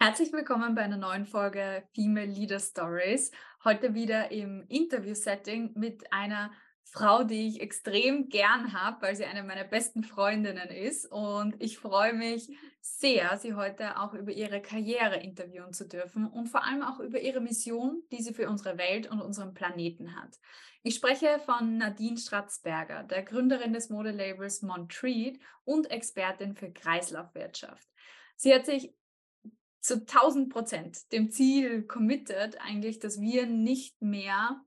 Herzlich willkommen bei einer neuen Folge Female Leader Stories. Heute wieder im Interview-Setting mit einer Frau, die ich extrem gern habe, weil sie eine meiner besten Freundinnen ist. Und ich freue mich sehr, sie heute auch über ihre Karriere interviewen zu dürfen und vor allem auch über ihre Mission, die sie für unsere Welt und unseren Planeten hat. Ich spreche von Nadine Stratzberger, der Gründerin des Modelabels Montreat und Expertin für Kreislaufwirtschaft. Sie hat sich zu 1000 Prozent dem Ziel committed, eigentlich, dass wir nicht mehr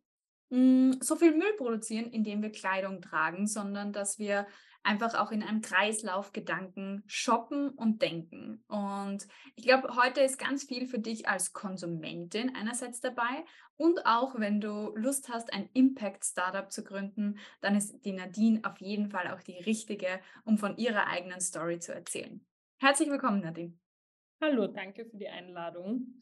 hm, so viel Müll produzieren, indem wir Kleidung tragen, sondern dass wir einfach auch in einem Kreislaufgedanken shoppen und denken. Und ich glaube, heute ist ganz viel für dich als Konsumentin einerseits dabei und auch wenn du Lust hast, ein Impact-Startup zu gründen, dann ist die Nadine auf jeden Fall auch die richtige, um von ihrer eigenen Story zu erzählen. Herzlich willkommen, Nadine. Hallo, danke für die Einladung.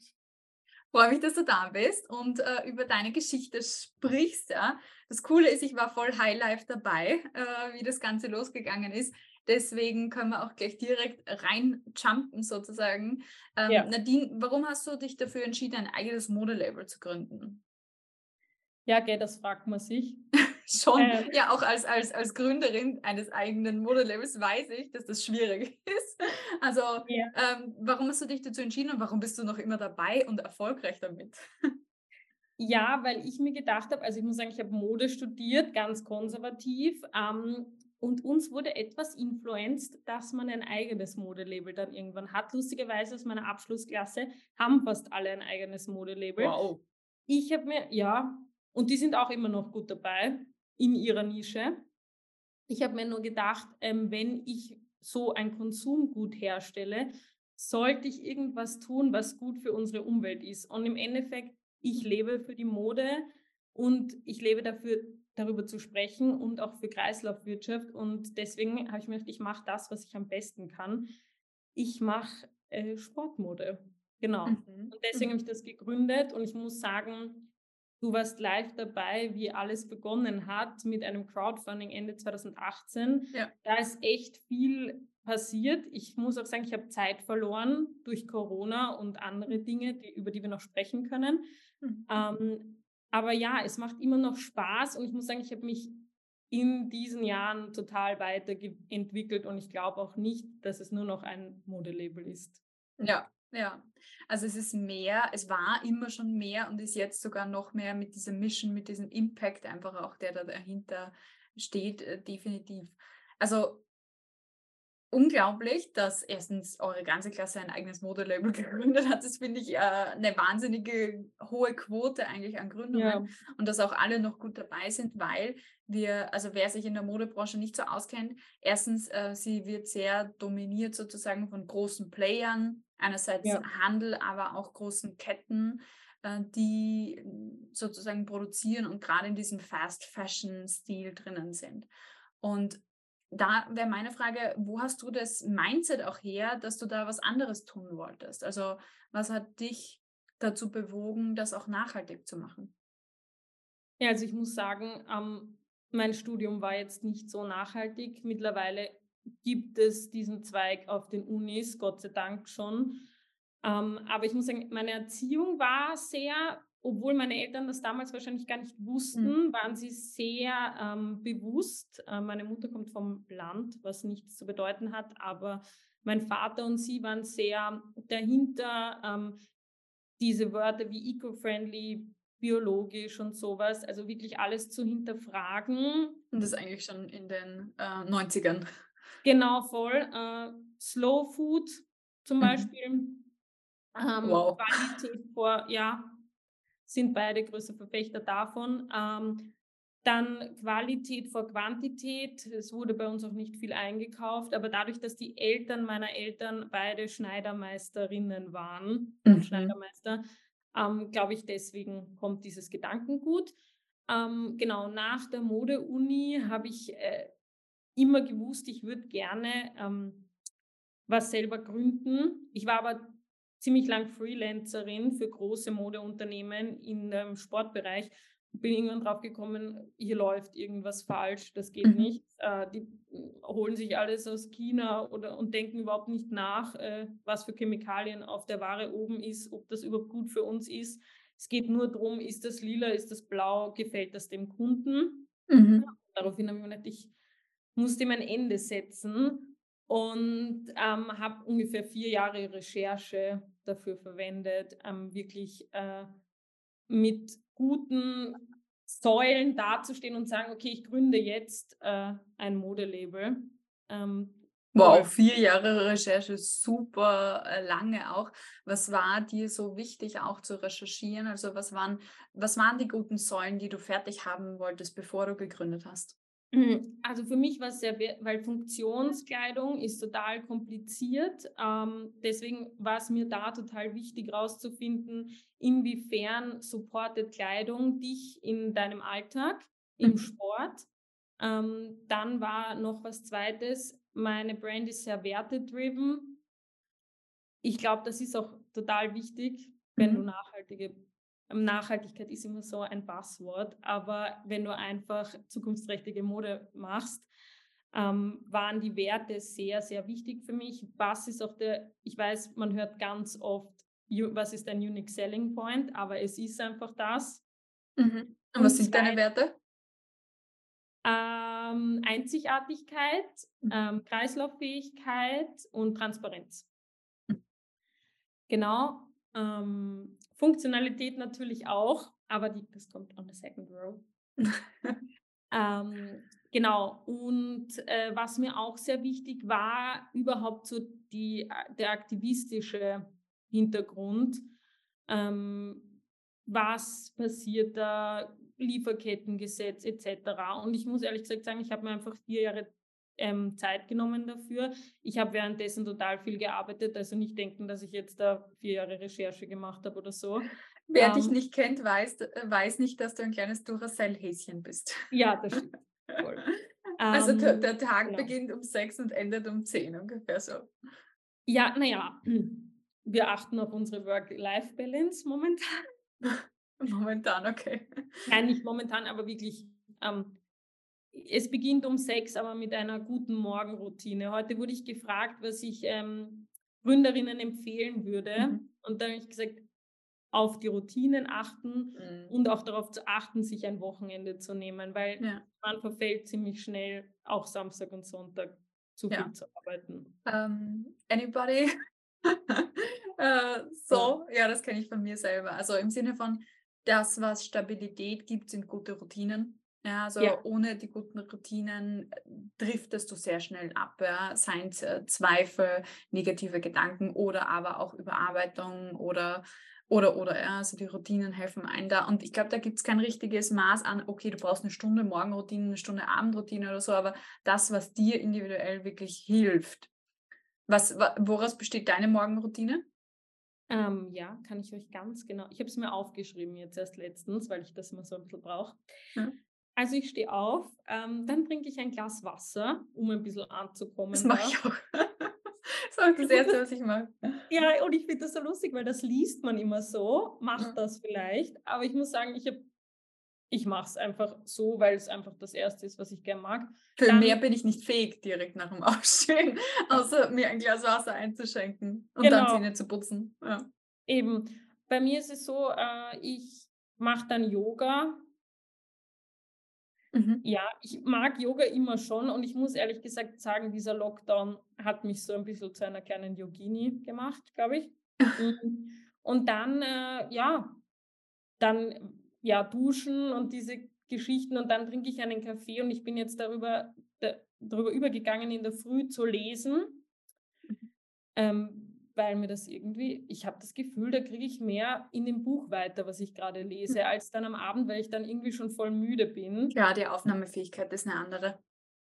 Freue mich, dass du da bist und äh, über deine Geschichte sprichst. Ja. Das Coole ist, ich war voll Highlife dabei, äh, wie das Ganze losgegangen ist. Deswegen können wir auch gleich direkt reinjumpen sozusagen. Ähm, ja. Nadine, warum hast du dich dafür entschieden, ein eigenes Modelabel zu gründen? Ja, okay, das fragt man sich. Schon, äh, ja, auch als, als, als Gründerin eines eigenen Modelabels weiß ich, dass das schwierig ist. Also, ja. ähm, warum hast du dich dazu entschieden und warum bist du noch immer dabei und erfolgreich damit? Ja, weil ich mir gedacht habe, also ich muss sagen, ich habe Mode studiert, ganz konservativ. Ähm, und uns wurde etwas influenced, dass man ein eigenes Modelabel dann irgendwann hat. Lustigerweise aus meiner Abschlussklasse haben fast alle ein eigenes Modelabel. Wow. Ich habe mir, ja, und die sind auch immer noch gut dabei in ihrer Nische. Ich habe mir nur gedacht, ähm, wenn ich so ein Konsumgut herstelle, sollte ich irgendwas tun, was gut für unsere Umwelt ist. Und im Endeffekt, ich lebe für die Mode und ich lebe dafür, darüber zu sprechen und auch für Kreislaufwirtschaft. Und deswegen habe ich mir gedacht, ich mache das, was ich am besten kann. Ich mache äh, Sportmode. Genau. Mhm. Und deswegen mhm. habe ich das gegründet und ich muss sagen, Du warst live dabei, wie alles begonnen hat mit einem Crowdfunding Ende 2018. Ja. Da ist echt viel passiert. Ich muss auch sagen, ich habe Zeit verloren durch Corona und andere Dinge, die, über die wir noch sprechen können. Mhm. Ähm, aber ja, es macht immer noch Spaß und ich muss sagen, ich habe mich in diesen Jahren total weiterentwickelt und ich glaube auch nicht, dass es nur noch ein Modelabel ist. Ja, ja, also es ist mehr, es war immer schon mehr und ist jetzt sogar noch mehr mit dieser Mission, mit diesem Impact einfach auch, der da dahinter steht, äh, definitiv. Also unglaublich, dass erstens eure ganze Klasse ein eigenes Modelabel gegründet hat. Das finde ich äh, eine wahnsinnige hohe Quote eigentlich an Gründungen ja. und dass auch alle noch gut dabei sind, weil wir, also wer sich in der Modebranche nicht so auskennt, erstens, äh, sie wird sehr dominiert sozusagen von großen Playern, einerseits ja. Handel, aber auch großen Ketten, äh, die sozusagen produzieren und gerade in diesem Fast Fashion Stil drinnen sind. Und da wäre meine Frage, wo hast du das Mindset auch her, dass du da was anderes tun wolltest? Also was hat dich dazu bewogen, das auch nachhaltig zu machen? Ja, also ich muss sagen, ähm, mein Studium war jetzt nicht so nachhaltig. Mittlerweile gibt es diesen Zweig auf den Unis, Gott sei Dank schon. Ähm, aber ich muss sagen, meine Erziehung war sehr obwohl meine Eltern das damals wahrscheinlich gar nicht wussten, mhm. waren sie sehr ähm, bewusst. Äh, meine Mutter kommt vom Land, was nichts zu bedeuten hat, aber mein Vater und sie waren sehr dahinter, ähm, diese Wörter wie eco-friendly, biologisch und sowas, also wirklich alles zu hinterfragen. Und das eigentlich schon in den äh, 90ern. Genau, voll. Äh, Slow Food zum mhm. Beispiel. Ähm, wow. Qualität vor, ja, sind beide größte Verfechter davon. Ähm, dann Qualität vor Quantität. Es wurde bei uns auch nicht viel eingekauft, aber dadurch, dass die Eltern meiner Eltern beide Schneidermeisterinnen waren, mhm. Schneidermeister, ähm, glaube ich, deswegen kommt dieses Gedankengut. Ähm, genau, nach der Mode-Uni habe ich äh, immer gewusst, ich würde gerne ähm, was selber gründen. Ich war aber ziemlich lang Freelancerin für große Modeunternehmen im Sportbereich bin irgendwann drauf gekommen, hier läuft irgendwas falsch, das geht mhm. nicht. Äh, die holen sich alles aus China oder und denken überhaupt nicht nach, äh, was für Chemikalien auf der Ware oben ist, ob das überhaupt gut für uns ist. Es geht nur darum, ist das lila, ist das blau, gefällt das dem Kunden? Mhm. Daraufhin habe ich mir gedacht, ich muss dem ein Ende setzen und ähm, habe ungefähr vier Jahre Recherche dafür verwendet, ähm, wirklich äh, mit guten Säulen dazustehen und sagen, okay, ich gründe jetzt äh, ein Modelabel. Ähm, wow, vier Jahre Recherche, super äh, lange auch. Was war dir so wichtig auch zu recherchieren? Also was waren, was waren die guten Säulen, die du fertig haben wolltest, bevor du gegründet hast? Mhm. Also für mich war es sehr, weil Funktionskleidung ist total kompliziert. Ähm, deswegen war es mir da total wichtig herauszufinden, inwiefern supportet Kleidung dich in deinem Alltag, im mhm. Sport. Ähm, dann war noch was Zweites, meine Brand ist sehr wertedriven. Ich glaube, das ist auch total wichtig, wenn mhm. du nachhaltige Nachhaltigkeit ist immer so ein Passwort, aber wenn du einfach zukunftsträchtige Mode machst, ähm, waren die Werte sehr, sehr wichtig für mich. Was ist auch der, ich weiß, man hört ganz oft, was ist ein Unique Selling Point, aber es ist einfach das. Mhm. Und was sind deine Werte? Ähm, Einzigartigkeit, mhm. ähm, Kreislauffähigkeit und Transparenz. Mhm. Genau. Ähm, Funktionalität natürlich auch, aber die, das kommt on the second row. ähm, genau. Und äh, was mir auch sehr wichtig war, überhaupt so die, äh, der aktivistische Hintergrund. Ähm, was passiert da? Lieferkettengesetz etc. Und ich muss ehrlich gesagt sagen, ich habe mir einfach vier Jahre ähm, Zeit genommen dafür. Ich habe währenddessen total viel gearbeitet, also nicht denken, dass ich jetzt da vier Jahre Recherche gemacht habe oder so. Wer ähm, dich nicht kennt, weiß, äh, weiß nicht, dass du ein kleines Duracell-Häschen bist. Ja, das stimmt. also der, der ähm, Tag genau. beginnt um sechs und endet um zehn ungefähr so. Ja, naja, wir achten auf unsere Work-Life-Balance momentan. Momentan, okay. Nein, nicht momentan, aber wirklich ähm, es beginnt um sechs, aber mit einer guten Morgenroutine. Heute wurde ich gefragt, was ich ähm, Gründerinnen empfehlen würde. Mhm. Und da habe ich gesagt, auf die Routinen achten mhm. und auch darauf zu achten, sich ein Wochenende zu nehmen, weil ja. man verfällt ziemlich schnell, auch Samstag und Sonntag zu viel zu arbeiten. Um, ähm, anybody? uh, so, ja, das kenne ich von mir selber. Also im Sinne von, das, was Stabilität gibt, sind gute Routinen. Ja, also ja. ohne die guten Routinen äh, driftest du sehr schnell ab. Ja? Seien es äh, Zweifel, negative Gedanken oder aber auch Überarbeitung oder oder oder ja, also die Routinen helfen einem da. Und ich glaube, da gibt es kein richtiges Maß an, okay, du brauchst eine Stunde Morgenroutine, eine Stunde Abendroutine oder so, aber das, was dir individuell wirklich hilft. Was, woraus besteht deine Morgenroutine? Ähm, ja, kann ich euch ganz genau. Ich habe es mir aufgeschrieben jetzt erst letztens, weil ich das immer so ein bisschen brauche. Ja. Also ich stehe auf, ähm, dann trinke ich ein Glas Wasser, um ein bisschen anzukommen. Das mache ich auch. das ist auch das Erste, was ich mache. Ja, und ich finde das so lustig, weil das liest man immer so, macht das vielleicht. Aber ich muss sagen, ich habe ich mache es einfach so, weil es einfach das Erste ist, was ich gerne mag. Für Dann, mehr bin ich nicht fähig, direkt nach dem Aufstehen, außer mir ein Glas Wasser einzuschenken und genau. dann Zähne zu putzen. Ja. Eben. Bei mir ist es so, äh, ich mache dann Yoga Mhm. Ja, ich mag Yoga immer schon und ich muss ehrlich gesagt sagen, dieser Lockdown hat mich so ein bisschen zu einer kleinen Yogini gemacht, glaube ich. Mhm. und dann, äh, ja, dann ja, duschen und diese Geschichten und dann trinke ich einen Kaffee und ich bin jetzt darüber, da, darüber übergegangen, in der Früh zu lesen. Mhm. Ähm, weil mir das irgendwie, ich habe das Gefühl, da kriege ich mehr in dem Buch weiter, was ich gerade lese, hm. als dann am Abend, weil ich dann irgendwie schon voll müde bin. Ja, die Aufnahmefähigkeit ist eine andere.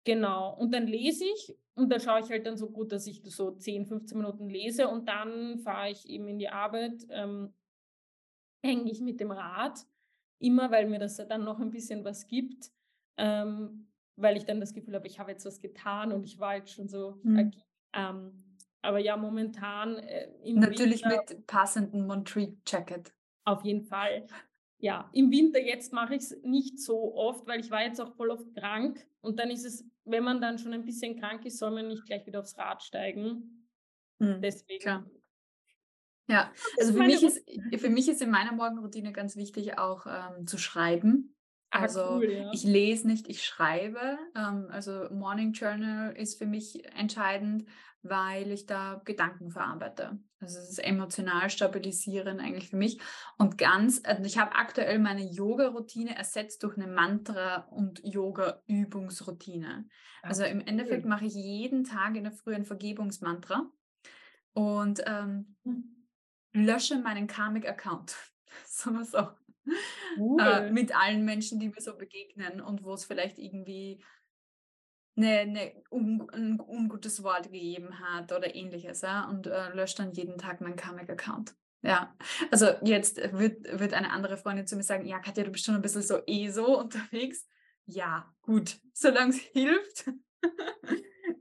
Genau, und dann lese ich und da schaue ich halt dann so gut, dass ich so 10, 15 Minuten lese und dann fahre ich eben in die Arbeit, ähm, hänge ich mit dem Rad, immer weil mir das dann noch ein bisschen was gibt, ähm, weil ich dann das Gefühl habe, ich habe jetzt was getan und ich war jetzt schon so mhm. ähm, aber ja, momentan äh, Natürlich Winter, mit passendem Montreat Jacket. Auf jeden Fall. ja, im Winter jetzt mache ich es nicht so oft, weil ich war jetzt auch voll oft krank. Und dann ist es, wenn man dann schon ein bisschen krank ist, soll man nicht gleich wieder aufs Rad steigen. Hm, Deswegen. Klar. Ja, also für mich, ist, für mich ist in meiner Morgenroutine ganz wichtig auch ähm, zu schreiben. Ah, also cool, ja. ich lese nicht, ich schreibe. Ähm, also Morning Journal ist für mich entscheidend, weil ich da Gedanken verarbeite. Also es ist emotional stabilisierend eigentlich für mich. Und ganz, also ich habe aktuell meine Yoga-Routine ersetzt durch eine Mantra- und Yoga-Übungsroutine. Ah, also im Endeffekt mache ich jeden Tag in der Früh ein Vergebungsmantra und ähm, hm. lösche meinen Karmic-Account. Sagen wir so. Cool. Äh, mit allen Menschen, die mir so begegnen und wo es vielleicht irgendwie eine, eine un, ein ungutes Wort gegeben hat oder ähnliches. Ja? Und äh, löscht dann jeden Tag meinen Karmic-Account. Ja, also jetzt wird, wird eine andere Freundin zu mir sagen, ja, Katja, du bist schon ein bisschen so eh so unterwegs. Ja, gut, solange es hilft.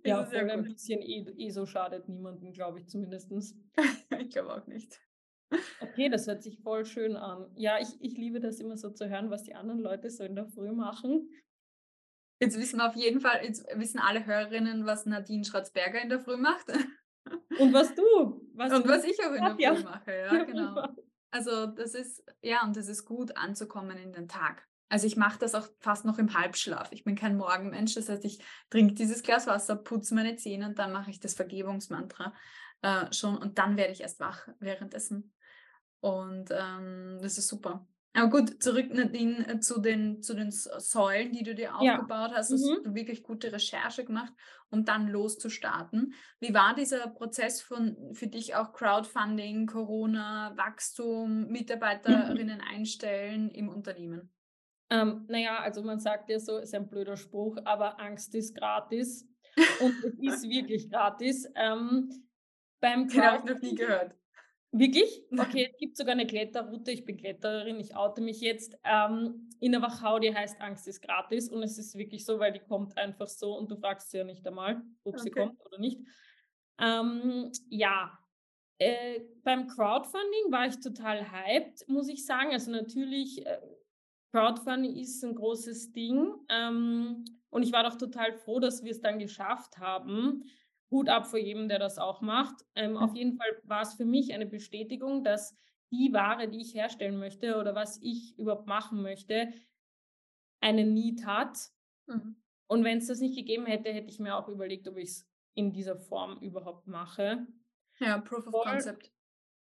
ja, voll ein bisschen eh, so schadet niemandem, glaube ich zumindest. ich glaube auch nicht. Okay, das hört sich voll schön an. Ja, ich, ich liebe das immer so zu hören, was die anderen Leute so in der Früh machen. Jetzt wissen wir auf jeden Fall, jetzt wissen alle Hörerinnen, was Nadine Schratzberger in der Früh macht. Und was du. Was und du was ich auch in der Früh ja. mache, ja, genau. Also das ist, ja, und das ist gut anzukommen in den Tag. Also ich mache das auch fast noch im Halbschlaf. Ich bin kein Morgenmensch, das heißt, ich trinke dieses Glas Wasser, putze meine Zähne und dann mache ich das Vergebungsmantra äh, schon und dann werde ich erst wach währenddessen. Und ähm, das ist super. Aber gut, zurück Nadine äh, zu den, zu den Säulen, die du dir aufgebaut ja. hast. Hast mhm. du wirklich gute Recherche gemacht, um dann loszustarten. Wie war dieser Prozess von für dich auch Crowdfunding, Corona, Wachstum, Mitarbeiterinnen mhm. einstellen im Unternehmen? Ähm, naja, also man sagt ja so, ist ein blöder Spruch, aber Angst ist gratis. Und es ist wirklich gratis. Ähm, beim Den habe ich noch nie gehört. Wirklich? Okay, es gibt sogar eine Kletterroute. Ich bin Klettererin, ich oute mich jetzt. Ähm, in der Wachau, die heißt Angst ist gratis. Und es ist wirklich so, weil die kommt einfach so und du fragst sie ja nicht einmal, ob okay. sie kommt oder nicht. Ähm, ja, äh, beim Crowdfunding war ich total hyped, muss ich sagen. Also natürlich, äh, Crowdfunding ist ein großes Ding. Ähm, und ich war doch total froh, dass wir es dann geschafft haben. Hut ab vor jedem, der das auch macht. Ähm, auf jeden Fall war es für mich eine Bestätigung, dass die Ware, die ich herstellen möchte oder was ich überhaupt machen möchte, einen Need hat. Mhm. Und wenn es das nicht gegeben hätte, hätte ich mir auch überlegt, ob ich es in dieser Form überhaupt mache. Ja, Proof of voll, Concept.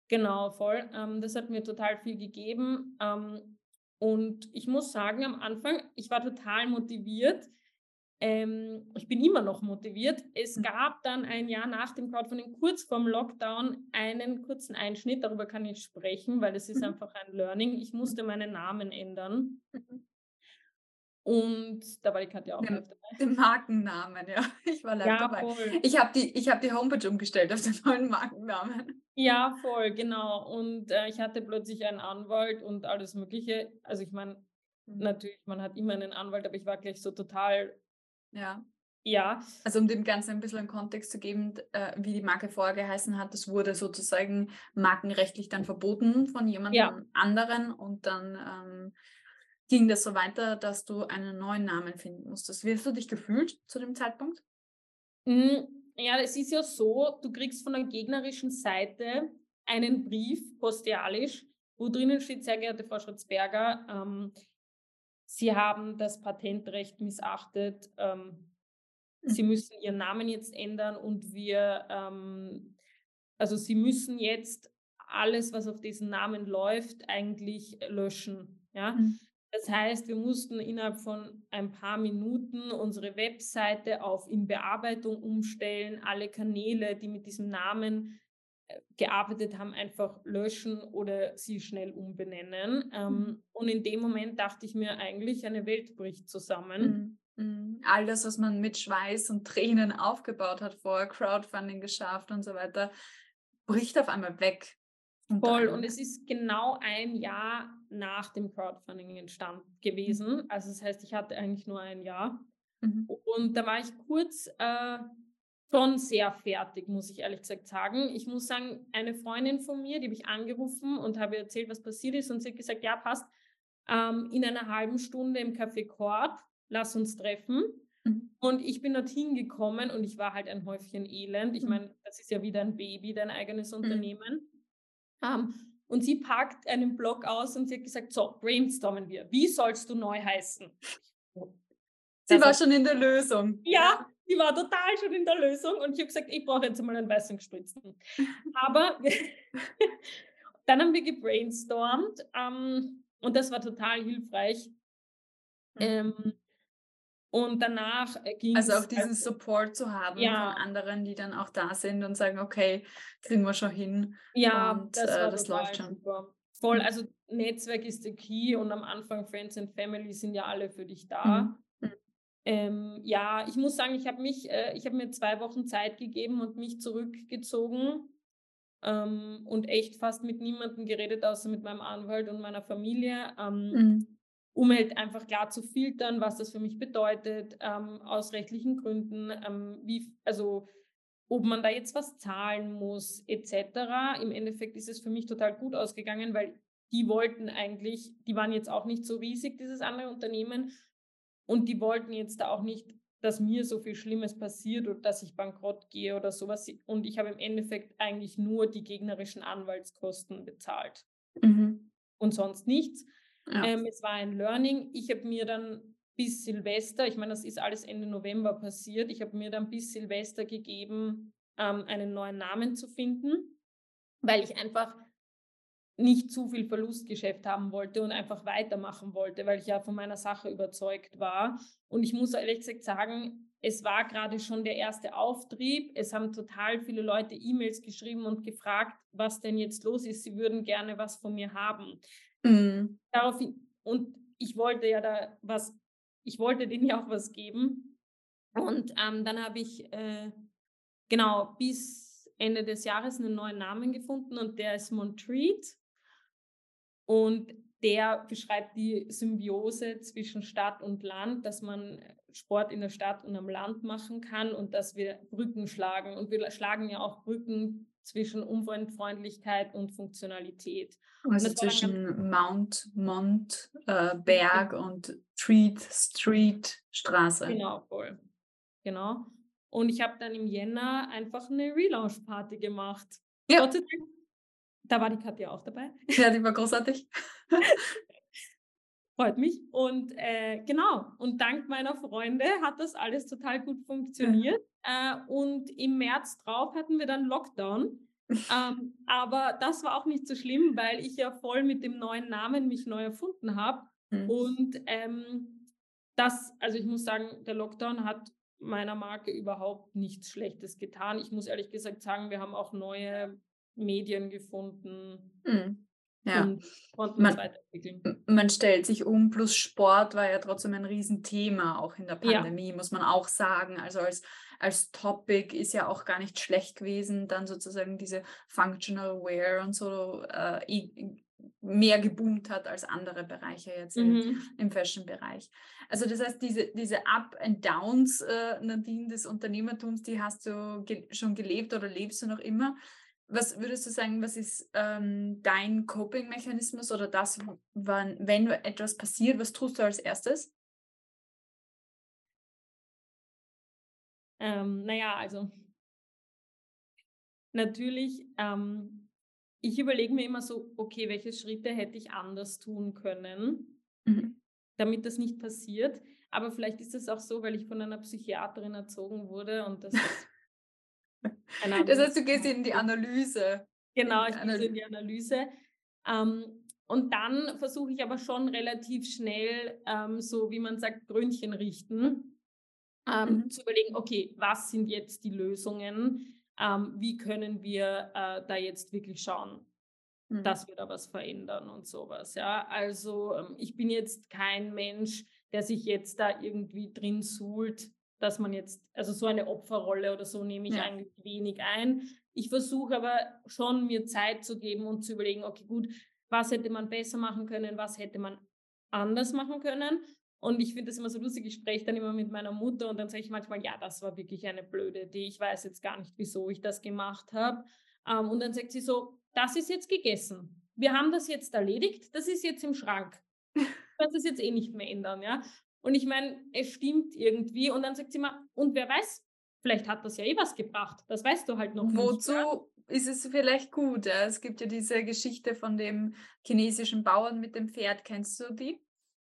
Genau, voll. Ähm, das hat mir total viel gegeben. Ähm, und ich muss sagen, am Anfang, ich war total motiviert, ähm, ich bin immer noch motiviert. Es mhm. gab dann ein Jahr nach dem Crowdfunding, kurz vorm Lockdown, einen kurzen Einschnitt. Darüber kann ich sprechen, weil das ist mhm. einfach ein Learning. Ich musste meinen Namen ändern. Mhm. Und da war die Katja auch den, dabei. Den Markennamen, ja. Ich war live ja, dabei. Voll. Ich habe die, hab die Homepage umgestellt auf den neuen Markennamen. Ja, voll, genau. Und äh, ich hatte plötzlich einen Anwalt und alles Mögliche. Also ich meine, mhm. natürlich, man hat immer einen Anwalt, aber ich war gleich so total ja. Ja. Also um dem Ganzen ein bisschen einen Kontext zu geben, äh, wie die Marke vorher geheißen hat, das wurde sozusagen markenrechtlich dann verboten von jemandem ja. anderen und dann ähm, ging das so weiter, dass du einen neuen Namen finden musstest. Wie hast du dich gefühlt zu dem Zeitpunkt? Mm, ja, es ist ja so, du kriegst von der gegnerischen Seite einen Brief postialisch, wo drinnen steht, sehr geehrte Frau Schritzberger, ähm, Sie haben das Patentrecht missachtet. Ähm, mhm. Sie müssen Ihren Namen jetzt ändern und wir, ähm, also Sie müssen jetzt alles, was auf diesen Namen läuft, eigentlich löschen. Ja? Mhm. Das heißt, wir mussten innerhalb von ein paar Minuten unsere Webseite auf in Bearbeitung umstellen, alle Kanäle, die mit diesem Namen gearbeitet haben, einfach löschen oder sie schnell umbenennen. Ähm, mhm. Und in dem Moment dachte ich mir eigentlich, eine Welt bricht zusammen. Mhm. mhm. All das, was man mit Schweiß und Tränen aufgebaut hat, vorher Crowdfunding geschafft und so weiter, bricht auf einmal weg. Voll. Und es ist genau ein Jahr nach dem Crowdfunding entstanden gewesen. Mhm. Also das heißt, ich hatte eigentlich nur ein Jahr. Mhm. Und da war ich kurz äh, schon sehr fertig, muss ich ehrlich gesagt sagen. Ich muss sagen, eine Freundin von mir, die habe ich angerufen und habe erzählt, was passiert ist und sie hat gesagt, ja, passt, ähm, in einer halben Stunde im Café Korb, lass uns treffen. Mhm. Und ich bin dorthin gekommen und ich war halt ein Häufchen Elend. Ich mhm. meine, das ist ja wieder ein Baby, dein eigenes mhm. Unternehmen. Ähm, und sie packt einen Blog aus und sie hat gesagt, so, brainstormen wir. Wie sollst du neu heißen? Sie war schon in der Lösung. Ja, sie war total schon in der Lösung und ich habe gesagt, ich brauche jetzt mal einen weißen gespritzten. Aber dann haben wir gebrainstormt ähm, und das war total hilfreich. Mhm. Ähm, und danach ging es. Also auch diesen also, Support zu haben ja. von anderen, die dann auch da sind und sagen, okay, kriegen wir schon hin. Ja, und, das, äh, das läuft schon. Super. Voll, mhm. also Netzwerk ist der Key und am Anfang Friends and Family sind ja alle für dich da. Mhm. Ähm, ja, ich muss sagen, ich habe mich, äh, ich habe mir zwei Wochen Zeit gegeben und mich zurückgezogen ähm, und echt fast mit niemandem geredet, außer mit meinem Anwalt und meiner Familie. Ähm, mhm um halt einfach klar zu filtern, was das für mich bedeutet, ähm, aus rechtlichen Gründen, ähm, wie, also ob man da jetzt was zahlen muss, etc. Im Endeffekt ist es für mich total gut ausgegangen, weil die wollten eigentlich, die waren jetzt auch nicht so riesig, dieses andere Unternehmen, und die wollten jetzt da auch nicht, dass mir so viel Schlimmes passiert oder dass ich bankrott gehe oder sowas. Und ich habe im Endeffekt eigentlich nur die gegnerischen Anwaltskosten bezahlt mhm. und sonst nichts. Ja. Ähm, es war ein Learning. Ich habe mir dann bis Silvester, ich meine, das ist alles Ende November passiert, ich habe mir dann bis Silvester gegeben, ähm, einen neuen Namen zu finden, weil ich einfach nicht zu viel Verlustgeschäft haben wollte und einfach weitermachen wollte, weil ich ja von meiner Sache überzeugt war. Und ich muss ehrlich gesagt sagen, es war gerade schon der erste Auftrieb. Es haben total viele Leute E-Mails geschrieben und gefragt, was denn jetzt los ist. Sie würden gerne was von mir haben. Mhm. Daraufhin, und ich wollte ja da was, ich wollte denen ja auch was geben. Und ähm, dann habe ich äh, genau bis Ende des Jahres einen neuen Namen gefunden und der ist Montreat. Und der beschreibt die Symbiose zwischen Stadt und Land, dass man Sport in der Stadt und am Land machen kann und dass wir Brücken schlagen. Und wir schlagen ja auch Brücken zwischen Umweltfreundlichkeit und Funktionalität. Also und zwischen Mount, Mont, äh, Berg und Street, Street, Straße. Genau, voll. Genau. Und ich habe dann im Jänner einfach eine Relaunch-Party gemacht. Ja. Gott sei Dank. Da war die Katja auch dabei. Ja, die war großartig. Freut mich. Und äh, genau, und dank meiner Freunde hat das alles total gut funktioniert. Äh, und im März drauf hatten wir dann Lockdown. ähm, aber das war auch nicht so schlimm, weil ich ja voll mit dem neuen Namen mich neu erfunden habe. Mhm. Und ähm, das, also ich muss sagen, der Lockdown hat meiner Marke überhaupt nichts Schlechtes getan. Ich muss ehrlich gesagt sagen, wir haben auch neue Medien gefunden. Mhm. Ja. Und konnten man, weiterentwickeln. Man stellt sich um, plus Sport war ja trotzdem ein Riesenthema, auch in der Pandemie, ja. muss man auch sagen. Also als, als Topic ist ja auch gar nicht schlecht gewesen, dann sozusagen diese Functional Wear und so äh, mehr geboomt hat als andere Bereiche jetzt mhm. im, im Fashion-Bereich. Also das heißt, diese, diese Up and Downs, äh, Nadine, des Unternehmertums, die hast du ge schon gelebt oder lebst du noch immer. Was würdest du sagen, was ist ähm, dein Coping-Mechanismus oder das, wann, wenn etwas passiert, was tust du als erstes? Ähm, naja, also natürlich, ähm, ich überlege mir immer so, okay, welche Schritte hätte ich anders tun können, mhm. damit das nicht passiert. Aber vielleicht ist es auch so, weil ich von einer Psychiaterin erzogen wurde und das ist das heißt, du gehst in die Analyse. Genau, ich gehe in die Analyse. Ähm, und dann versuche ich aber schon relativ schnell, ähm, so wie man sagt, Brünnchen richten, ähm, mhm. zu überlegen, okay, was sind jetzt die Lösungen? Ähm, wie können wir äh, da jetzt wirklich schauen, mhm. dass wir da was verändern und sowas. Ja, also ähm, ich bin jetzt kein Mensch, der sich jetzt da irgendwie drin suhlt, dass man jetzt, also so eine Opferrolle oder so nehme ich ja. eigentlich wenig ein. Ich versuche aber schon, mir Zeit zu geben und zu überlegen, okay, gut, was hätte man besser machen können, was hätte man anders machen können. Und ich finde das immer so lustig, ich spreche dann immer mit meiner Mutter und dann sage ich manchmal, ja, das war wirklich eine blöde Idee, ich weiß jetzt gar nicht, wieso ich das gemacht habe. Ähm, und dann sagt sie so, das ist jetzt gegessen. Wir haben das jetzt erledigt, das ist jetzt im Schrank. kannst es jetzt eh nicht mehr ändern, ja. Und ich meine, es stimmt irgendwie. Und dann sagt sie immer, und wer weiß, vielleicht hat das ja eh was gebracht. Das weißt du halt noch Wozu nicht. Wozu ist es vielleicht gut? Es gibt ja diese Geschichte von dem chinesischen Bauern mit dem Pferd. Kennst du die?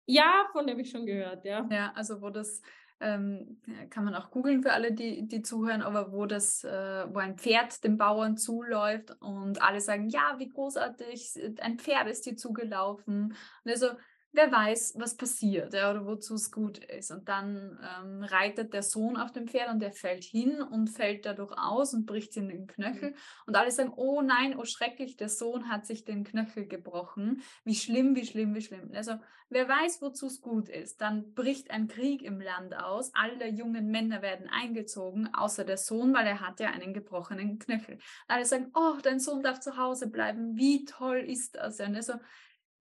Ja, von der habe ich schon gehört, ja. Ja, also wo das ähm, kann man auch googeln für alle, die, die zuhören, aber wo das, äh, wo ein Pferd dem Bauern zuläuft und alle sagen, ja, wie großartig, ein Pferd ist dir zugelaufen. Und also wer weiß, was passiert ja, oder wozu es gut ist. Und dann ähm, reitet der Sohn auf dem Pferd und der fällt hin und fällt dadurch aus und bricht sich den Knöchel. Mhm. Und alle sagen, oh nein, oh schrecklich, der Sohn hat sich den Knöchel gebrochen. Wie schlimm, wie schlimm, wie schlimm. Also wer weiß, wozu es gut ist. Dann bricht ein Krieg im Land aus. Alle jungen Männer werden eingezogen, außer der Sohn, weil er hat ja einen gebrochenen Knöchel. Alle sagen, oh, dein Sohn darf zu Hause bleiben. Wie toll ist das? Und also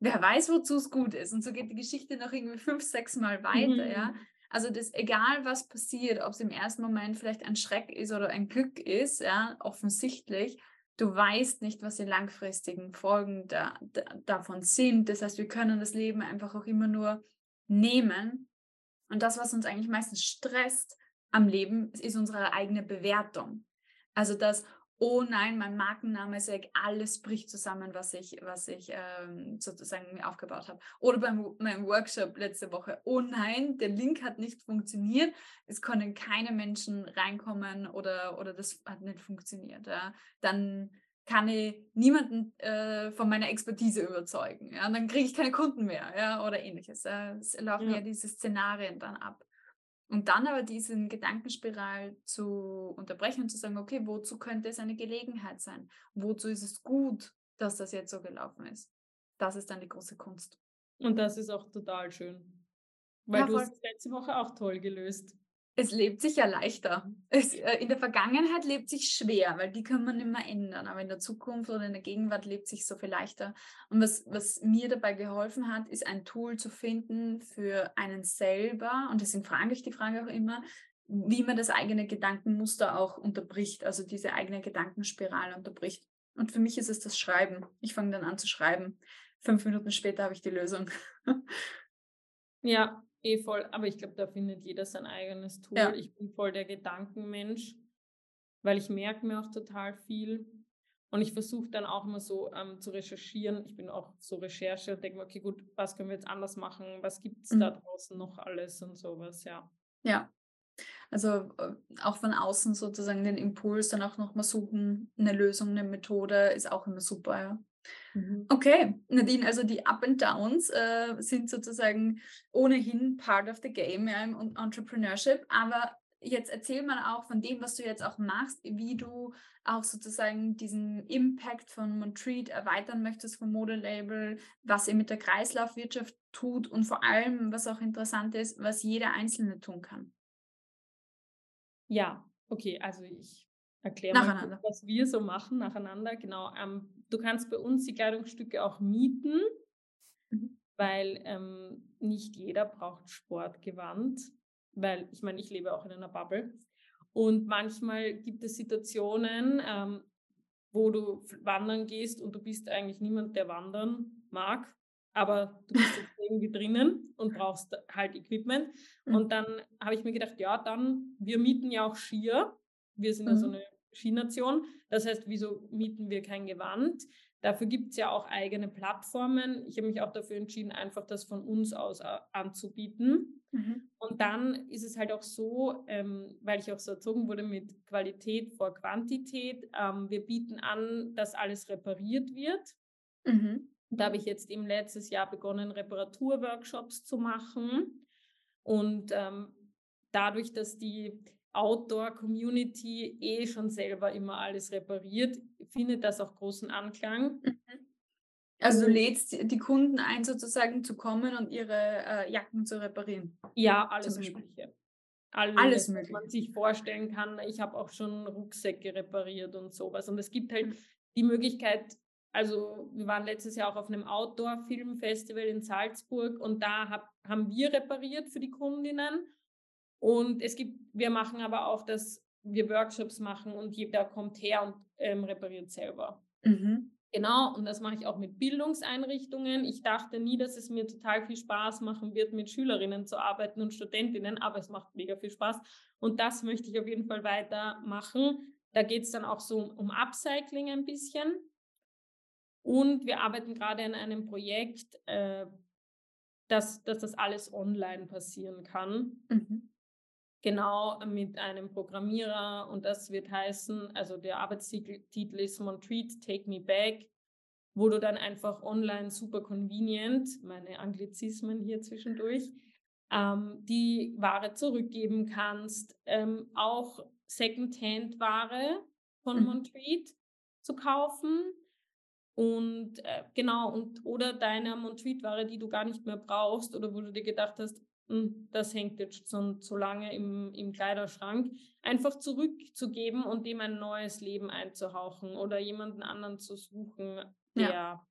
wer weiß, wozu es gut ist. Und so geht die Geschichte noch irgendwie fünf, sechs Mal weiter, mhm. ja. Also das, egal was passiert, ob es im ersten Moment vielleicht ein Schreck ist oder ein Glück ist, ja, offensichtlich, du weißt nicht, was die langfristigen Folgen da, da, davon sind. Das heißt, wir können das Leben einfach auch immer nur nehmen. Und das, was uns eigentlich meistens stresst am Leben, ist unsere eigene Bewertung. Also das, oh nein, mein Markenname ist weg, alles bricht zusammen, was ich, was ich ähm, sozusagen mir aufgebaut habe. Oder beim meinem Workshop letzte Woche, oh nein, der Link hat nicht funktioniert, es konnten keine Menschen reinkommen oder, oder das hat nicht funktioniert. Ja. Dann kann ich niemanden äh, von meiner Expertise überzeugen. Ja. Und dann kriege ich keine Kunden mehr ja, oder ähnliches. Es laufen ja. ja diese Szenarien dann ab. Und dann aber diesen Gedankenspiral zu unterbrechen und zu sagen, okay, wozu könnte es eine Gelegenheit sein? Wozu ist es gut, dass das jetzt so gelaufen ist? Das ist dann die große Kunst. Und das ist auch total schön. Weil ja, du hast es letzte Woche auch toll gelöst es lebt sich ja leichter. Es, äh, in der Vergangenheit lebt sich schwer, weil die kann man nicht mehr ändern. Aber in der Zukunft oder in der Gegenwart lebt sich so viel leichter. Und was, was mir dabei geholfen hat, ist ein Tool zu finden für einen selber. Und deswegen frage ich die Frage auch immer, wie man das eigene Gedankenmuster auch unterbricht, also diese eigene Gedankenspirale unterbricht. Und für mich ist es das Schreiben. Ich fange dann an zu schreiben. Fünf Minuten später habe ich die Lösung. ja, Eh voll, aber ich glaube, da findet jeder sein eigenes Tool. Ja. Ich bin voll der Gedankenmensch, weil ich merke mir auch total viel. Und ich versuche dann auch immer so ähm, zu recherchieren. Ich bin auch so Recherche und denke mir, okay, gut, was können wir jetzt anders machen? Was gibt es mhm. da draußen noch alles und sowas, ja. Ja. Also äh, auch von außen sozusagen den Impuls dann auch nochmal suchen, eine Lösung, eine Methode ist auch immer super, ja. Mhm. Okay, Nadine, also die Up and Downs äh, sind sozusagen ohnehin part of the game ja, im Entrepreneurship, aber jetzt erzähl mal auch von dem, was du jetzt auch machst, wie du auch sozusagen diesen Impact von Montreat erweitern möchtest vom Modelabel, was ihr mit der Kreislaufwirtschaft tut und vor allem, was auch interessant ist, was jeder Einzelne tun kann. Ja, okay, also ich erkläre mal, was wir so machen nacheinander. Genau, ähm, Du kannst bei uns die Kleidungsstücke auch mieten, mhm. weil ähm, nicht jeder braucht Sportgewand, weil ich meine, ich lebe auch in einer Bubble. Und manchmal gibt es Situationen, ähm, wo du wandern gehst und du bist eigentlich niemand, der wandern mag, aber du bist jetzt irgendwie drinnen und brauchst halt Equipment. Mhm. Und dann habe ich mir gedacht, ja, dann, wir mieten ja auch Skier. Wir sind mhm. ja so mhm. eine Skination. Das heißt, wieso mieten wir kein Gewand? Dafür gibt es ja auch eigene Plattformen. Ich habe mich auch dafür entschieden, einfach das von uns aus anzubieten. Mhm. Und dann ist es halt auch so, ähm, weil ich auch so erzogen wurde mit Qualität vor Quantität, ähm, wir bieten an, dass alles repariert wird. Mhm. Da habe ich jetzt im letztes Jahr begonnen, Reparaturworkshops zu machen. Und ähm, dadurch, dass die Outdoor-Community eh schon selber immer alles repariert, findet das auch großen Anklang. Mhm. Also du lädst die Kunden ein, sozusagen zu kommen und ihre äh, Jacken zu reparieren. Ja, alles Mögliche. Alles, alles Mögliche. was man sich vorstellen kann. Ich habe auch schon Rucksäcke repariert und sowas. Und es gibt halt mhm. die Möglichkeit, also wir waren letztes Jahr auch auf einem Outdoor-Filmfestival in Salzburg und da hab, haben wir repariert für die Kundinnen und es gibt, wir machen aber auch, dass wir Workshops machen und jeder kommt her und ähm, repariert selber. Mhm. Genau, und das mache ich auch mit Bildungseinrichtungen. Ich dachte nie, dass es mir total viel Spaß machen wird, mit Schülerinnen zu arbeiten und Studentinnen, aber es macht mega viel Spaß. Und das möchte ich auf jeden Fall weitermachen. Da geht es dann auch so um Upcycling ein bisschen. Und wir arbeiten gerade an einem Projekt, äh, dass, dass das alles online passieren kann. Mhm. Genau mit einem Programmierer und das wird heißen, also der Arbeitstitel ist Montreat Take Me Back, wo du dann einfach online super convenient, meine Anglizismen hier zwischendurch, ähm, die Ware zurückgeben kannst. Ähm, auch Secondhand-Ware von mhm. Montreat zu kaufen. Und äh, genau, und oder deine Montreat-Ware, die du gar nicht mehr brauchst oder wo du dir gedacht hast, hm, das hängt jetzt schon so lange im, im Kleiderschrank, einfach zurückzugeben und dem ein neues Leben einzuhauchen oder jemanden anderen zu suchen, der ja.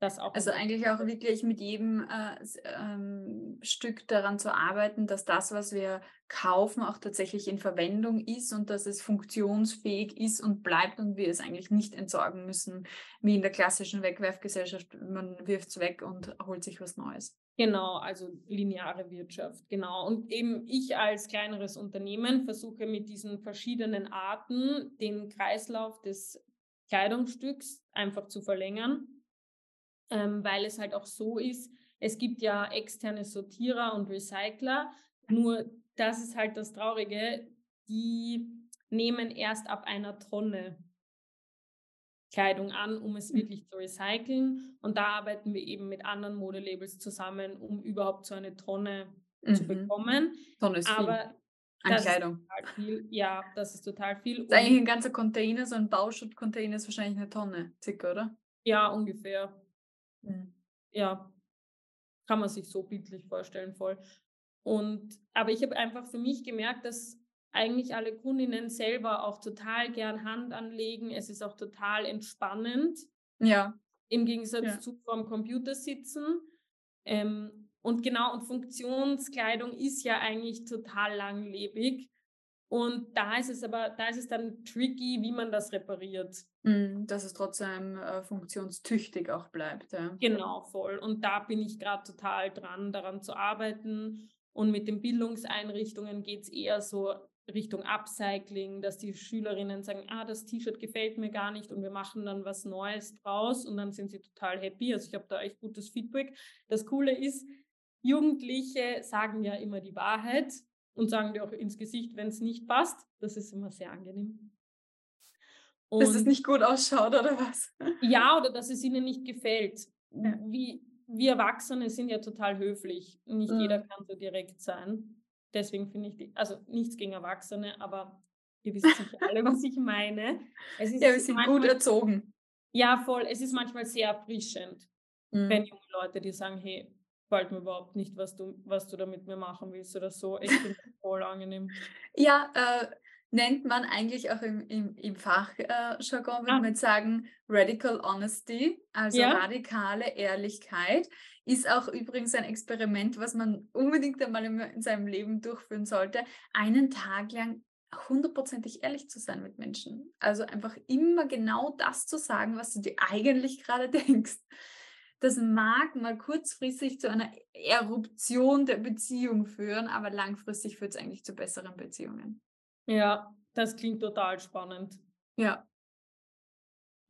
Das auch. Also eigentlich auch wirklich mit jedem äh, ähm, Stück daran zu arbeiten, dass das, was wir kaufen, auch tatsächlich in Verwendung ist und dass es funktionsfähig ist und bleibt und wir es eigentlich nicht entsorgen müssen, wie in der klassischen Wegwerfgesellschaft. Man wirft es weg und holt sich was Neues. Genau, also lineare Wirtschaft, genau. Und eben ich als kleineres Unternehmen versuche mit diesen verschiedenen Arten den Kreislauf des Kleidungsstücks einfach zu verlängern, ähm, weil es halt auch so ist, es gibt ja externe Sortierer und Recycler, nur das ist halt das Traurige, die nehmen erst ab einer Tonne Kleidung an, um es mhm. wirklich zu recyceln. Und da arbeiten wir eben mit anderen Modelabels zusammen, um überhaupt so eine Tonne mhm. zu bekommen. Tonne ist Aber viel. An Kleidung. Viel. Ja, das ist total viel. Das ist eigentlich ein ganzer Container, so ein Bauschutt-Container ist wahrscheinlich eine Tonne, circa, oder? Ja, ungefähr. Mhm. Ja, kann man sich so bildlich vorstellen, voll. Und, aber ich habe einfach für mich gemerkt, dass eigentlich alle Kundinnen selber auch total gern Hand anlegen. Es ist auch total entspannend. Ja. Im Gegensatz ja. zu vorm Computer sitzen. Ähm, und genau, und Funktionskleidung ist ja eigentlich total langlebig. Und da ist es aber, da ist es dann tricky, wie man das repariert. Mm, dass es trotzdem äh, funktionstüchtig auch bleibt. Ja. Genau, voll. Und da bin ich gerade total dran, daran zu arbeiten. Und mit den Bildungseinrichtungen geht es eher so Richtung Upcycling, dass die Schülerinnen sagen, ah, das T-Shirt gefällt mir gar nicht und wir machen dann was Neues draus und dann sind sie total happy. Also ich habe da echt gutes Feedback. Das Coole ist, Jugendliche sagen ja immer die Wahrheit und sagen dir auch ins Gesicht, wenn es nicht passt. Das ist immer sehr angenehm. Und dass es nicht gut ausschaut oder was? Ja, oder dass es ihnen nicht gefällt. Ja. Wie, wir Erwachsene sind ja total höflich. Nicht mhm. jeder kann so direkt sein. Deswegen finde ich, die, also nichts gegen Erwachsene, aber ihr wisst sicher alle, was ich meine. Es ist ja, wir sind manchmal, gut erzogen. Ja, voll. Es ist manchmal sehr erfrischend, mhm. wenn junge Leute dir sagen, hey, gefällt mir überhaupt nicht, was du, was du da mit mir machen willst oder so. Ich finde das voll angenehm. Ja, äh, nennt man eigentlich auch im, im, im Fachjargon, würde ah. man sagen, Radical Honesty, also ja. radikale Ehrlichkeit. Ist auch übrigens ein Experiment, was man unbedingt einmal in seinem Leben durchführen sollte, einen Tag lang hundertprozentig ehrlich zu sein mit Menschen. Also einfach immer genau das zu sagen, was du dir eigentlich gerade denkst. Das mag mal kurzfristig zu einer Eruption der Beziehung führen, aber langfristig führt es eigentlich zu besseren Beziehungen. Ja, das klingt total spannend. Ja.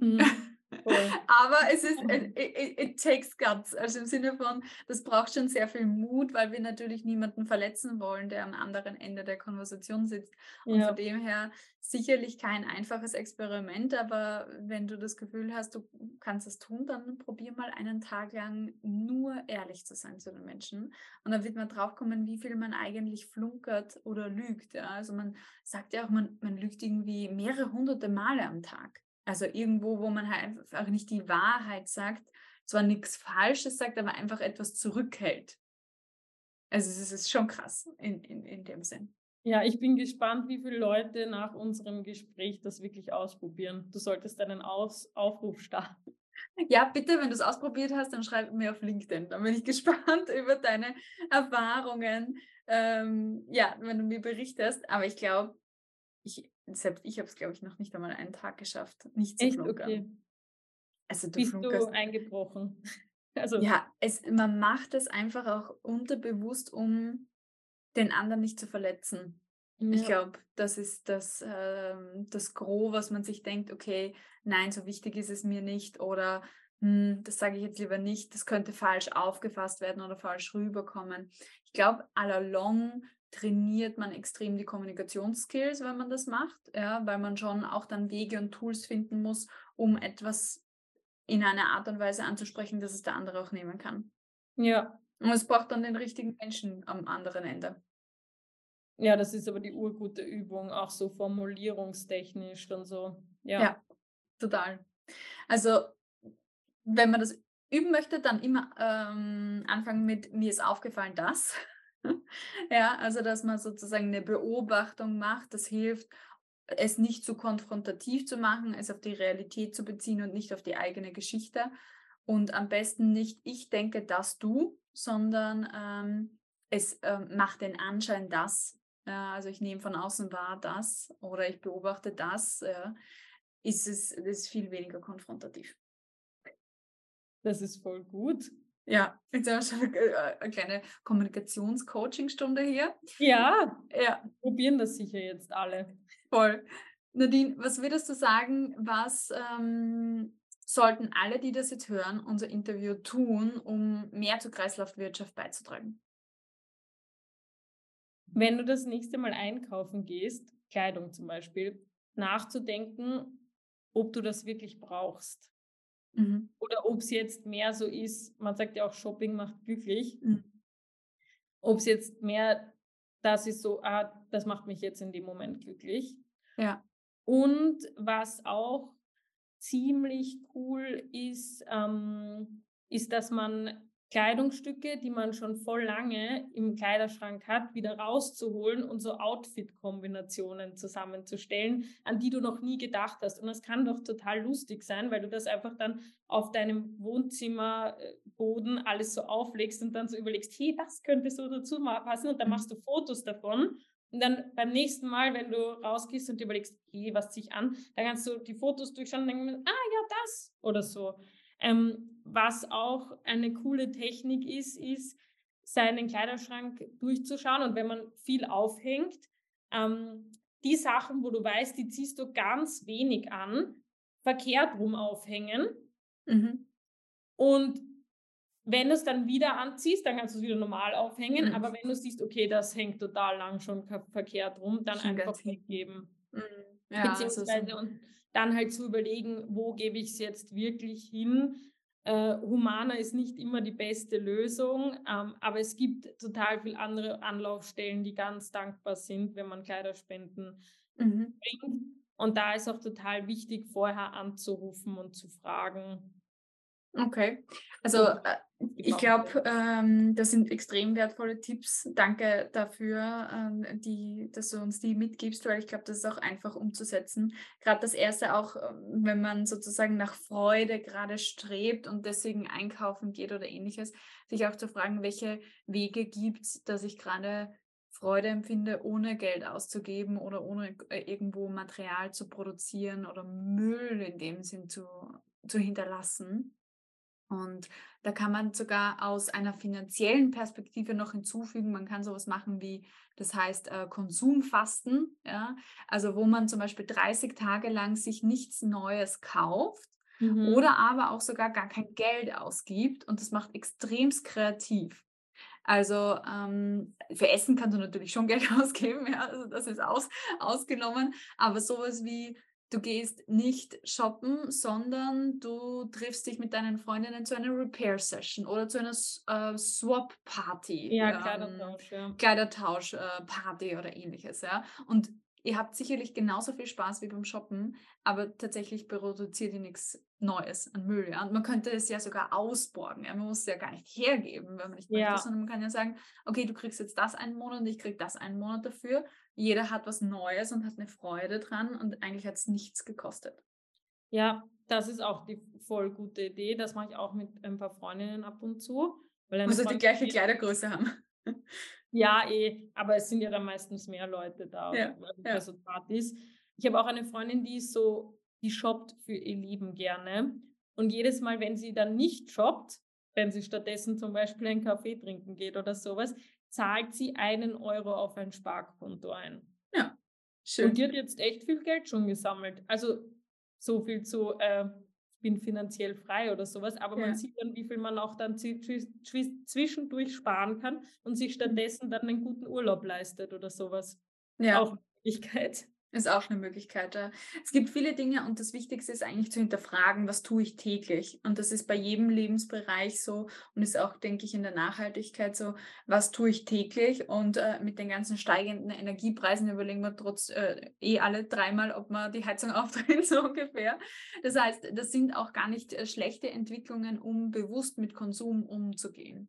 Mhm. Aber es ist, it, it, it, takes guts. Also im Sinne von, das braucht schon sehr viel Mut, weil wir natürlich niemanden verletzen wollen, der am anderen Ende der Konversation sitzt. Und ja. von dem her sicherlich kein einfaches Experiment, aber wenn du das Gefühl hast, du kannst es tun, dann probier mal einen Tag lang nur ehrlich zu sein zu den Menschen. Und dann wird man draufkommen, wie viel man eigentlich flunkert oder lügt. Ja? Also man sagt ja auch, man, man lügt irgendwie mehrere hunderte Male am Tag. Also irgendwo, wo man halt einfach nicht die Wahrheit sagt, zwar nichts Falsches sagt, aber einfach etwas zurückhält. Also es ist schon krass in, in, in dem Sinn. Ja, ich bin gespannt, wie viele Leute nach unserem Gespräch das wirklich ausprobieren. Du solltest einen Aus Aufruf starten. Ja, bitte, wenn du es ausprobiert hast, dann schreib mir auf LinkedIn. Dann bin ich gespannt über deine Erfahrungen. Ähm, ja, wenn du mir berichtest. Aber ich glaube, ich, selbst ich habe es, glaube ich, noch nicht einmal einen Tag geschafft, nicht zu Echt? Okay. Also du Bist du eingebrochen? Also ja, es, man macht es einfach auch unterbewusst, um den anderen nicht zu verletzen. Ja. Ich glaube, das ist das, äh, das Gros, was man sich denkt, okay, nein, so wichtig ist es mir nicht oder hm, das sage ich jetzt lieber nicht, das könnte falsch aufgefasst werden oder falsch rüberkommen. Ich glaube, allalong trainiert man extrem die Kommunikationsskills, wenn man das macht, ja, weil man schon auch dann Wege und Tools finden muss, um etwas in einer Art und Weise anzusprechen, dass es der andere auch nehmen kann. Ja. Und es braucht dann den richtigen Menschen am anderen Ende. Ja, das ist aber die urgute Übung, auch so formulierungstechnisch und so. Ja, ja total. Also, wenn man das üben möchte, dann immer ähm, anfangen mit mir ist aufgefallen, das. ja, also dass man sozusagen eine Beobachtung macht, das hilft, es nicht zu konfrontativ zu machen, es auf die Realität zu beziehen und nicht auf die eigene Geschichte. Und am besten nicht, ich denke, dass du, sondern ähm, es ähm, macht den Anschein, dass. Ja, also ich nehme von außen wahr, das oder ich beobachte das, ja, ist es ist viel weniger konfrontativ. Das ist voll gut. Ja, jetzt haben wir schon äh, eine kleine Kommunikationscoaching-Stunde hier. Ja, ja, probieren das sicher jetzt alle. Voll. Nadine, was würdest du sagen, was ähm, sollten alle, die das jetzt hören, unser Interview tun, um mehr zur Kreislaufwirtschaft beizutragen? Wenn du das nächste Mal einkaufen gehst, Kleidung zum Beispiel, nachzudenken, ob du das wirklich brauchst. Mhm. Oder ob es jetzt mehr so ist, man sagt ja auch, Shopping macht glücklich. Mhm. Ob es jetzt mehr das ist so, ah, das macht mich jetzt in dem Moment glücklich. Ja. Und was auch ziemlich cool ist, ähm, ist, dass man Kleidungsstücke, die man schon voll lange im Kleiderschrank hat, wieder rauszuholen und so Outfit-Kombinationen zusammenzustellen, an die du noch nie gedacht hast. Und das kann doch total lustig sein, weil du das einfach dann auf deinem Wohnzimmerboden alles so auflegst und dann so überlegst, hey, das könnte so dazu passen und dann machst du Fotos davon. Und dann beim nächsten Mal, wenn du rausgehst und überlegst, hey, was zieh ich an, dann kannst du die Fotos durchschauen und denken, ah ja, das oder so. Ähm, was auch eine coole Technik ist, ist, seinen Kleiderschrank durchzuschauen und wenn man viel aufhängt, ähm, die Sachen, wo du weißt, die ziehst du ganz wenig an, verkehrt rum aufhängen. Mhm. Und wenn du es dann wieder anziehst, dann kannst du es wieder normal aufhängen. Mhm. Aber wenn du siehst, okay, das hängt total lang schon verkehrt rum, dann schon einfach weggeben. Mhm. Ja, Beziehungsweise und dann halt zu überlegen, wo gebe ich es jetzt wirklich hin. Äh, Humana ist nicht immer die beste Lösung, ähm, aber es gibt total viele andere Anlaufstellen, die ganz dankbar sind, wenn man Kleiderspenden mhm. bringt. Und da ist auch total wichtig, vorher anzurufen und zu fragen, Okay, also äh, ich glaube, ähm, das sind extrem wertvolle Tipps. Danke dafür, ähm, die, dass du uns die mitgibst, weil ich glaube, das ist auch einfach umzusetzen. Gerade das erste auch, ähm, wenn man sozusagen nach Freude gerade strebt und deswegen einkaufen geht oder ähnliches, sich auch zu fragen, welche Wege gibt es, dass ich gerade Freude empfinde, ohne Geld auszugeben oder ohne äh, irgendwo Material zu produzieren oder Müll in dem Sinn zu, zu hinterlassen. Und da kann man sogar aus einer finanziellen Perspektive noch hinzufügen, man kann sowas machen wie, das heißt äh, Konsumfasten, ja? also wo man zum Beispiel 30 Tage lang sich nichts Neues kauft mhm. oder aber auch sogar gar kein Geld ausgibt und das macht extremst kreativ. Also ähm, für Essen kannst du natürlich schon Geld ausgeben, ja, also das ist aus, ausgenommen, aber sowas wie du gehst nicht shoppen, sondern du triffst dich mit deinen Freundinnen zu einer Repair-Session oder zu einer äh, Swap-Party. Ja, ähm, Kleidertausch, ja. Kleidertausch-Party äh, oder ähnliches, ja. Und ihr habt sicherlich genauso viel Spaß wie beim Shoppen, aber tatsächlich produziert ihr nichts Neues an Müll. Ja? Und man könnte es ja sogar ausborgen. Ja? Man muss es ja gar nicht hergeben, wenn man nicht ja. möchte, sondern man kann ja sagen, okay, du kriegst jetzt das einen Monat und ich krieg das einen Monat dafür. Jeder hat was Neues und hat eine Freude dran und eigentlich hat es nichts gekostet. Ja, das ist auch die voll gute Idee. Das mache ich auch mit ein paar Freundinnen ab und zu. Weil also die gleiche Kleidergröße haben. Ja, eh, aber es sind ja dann meistens mehr Leute da ja, bei ja. Partys. Ich habe auch eine Freundin, die ist so, die shoppt für ihr Leben gerne Und jedes Mal, wenn sie dann nicht shoppt, wenn sie stattdessen zum Beispiel einen Kaffee trinken geht oder sowas, zahlt sie einen Euro auf ein Sparkonto ein. Ja, schön. Und die hat jetzt echt viel Geld schon gesammelt. Also so viel zu, äh, ich bin finanziell frei oder sowas, aber ja. man sieht dann, wie viel man auch dann zwischendurch sparen kann und sich mhm. stattdessen dann einen guten Urlaub leistet oder sowas. Ja. Auch Möglichkeit. Ist auch eine Möglichkeit. Ja. Es gibt viele Dinge und das Wichtigste ist eigentlich zu hinterfragen, was tue ich täglich? Und das ist bei jedem Lebensbereich so und ist auch, denke ich, in der Nachhaltigkeit so, was tue ich täglich? Und äh, mit den ganzen steigenden Energiepreisen überlegen wir trotz äh, eh alle dreimal, ob man die Heizung aufdreht, so ungefähr. Das heißt, das sind auch gar nicht äh, schlechte Entwicklungen, um bewusst mit Konsum umzugehen.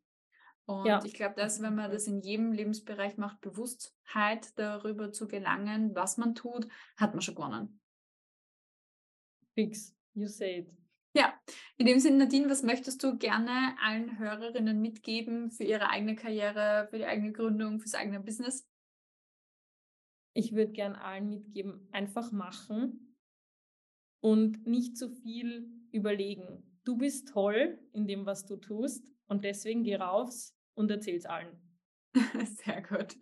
Und ja. ich glaube, dass, wenn man das in jedem Lebensbereich macht, Bewusstheit darüber zu gelangen, was man tut, hat man schon gewonnen. Fix, you say it. Ja, in dem Sinne, Nadine, was möchtest du gerne allen Hörerinnen mitgeben für ihre eigene Karriere, für die eigene Gründung, fürs eigene Business? Ich würde gerne allen mitgeben, einfach machen und nicht zu viel überlegen. Du bist toll in dem, was du tust und deswegen geh raus, und erzählt es allen. Sehr gut.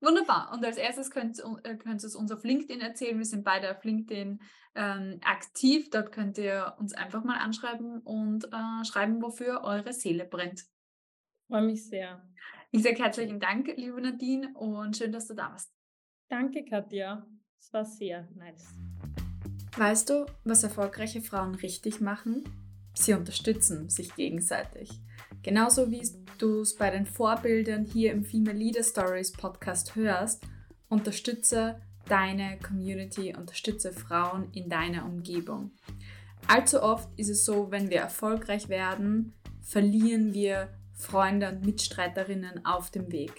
Wunderbar. Und als erstes könnt, äh, könnt ihr es uns auf LinkedIn erzählen. Wir sind beide auf LinkedIn ähm, aktiv. Dort könnt ihr uns einfach mal anschreiben und äh, schreiben, wofür eure Seele brennt. Freue mich sehr. Ich sage herzlichen Dank, liebe Nadine, und schön, dass du da warst. Danke, Katja. Es war sehr nice. Weißt du, was erfolgreiche Frauen richtig machen? Sie unterstützen sich gegenseitig. Genauso wie du es bei den Vorbildern hier im Female Leader Stories Podcast hörst, unterstütze deine Community, unterstütze Frauen in deiner Umgebung. Allzu oft ist es so, wenn wir erfolgreich werden, verlieren wir Freunde und Mitstreiterinnen auf dem Weg.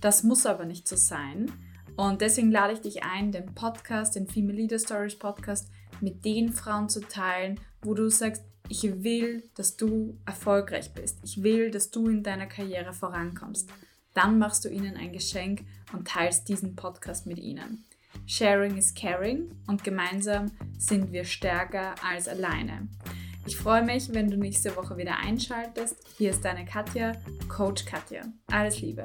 Das muss aber nicht so sein. Und deswegen lade ich dich ein, den Podcast, den Female Leader Stories Podcast mit den Frauen zu teilen, wo du sagst, ich will, dass du erfolgreich bist. Ich will, dass du in deiner Karriere vorankommst. Dann machst du ihnen ein Geschenk und teilst diesen Podcast mit ihnen. Sharing is caring und gemeinsam sind wir stärker als alleine. Ich freue mich, wenn du nächste Woche wieder einschaltest. Hier ist deine Katja, Coach Katja. Alles Liebe.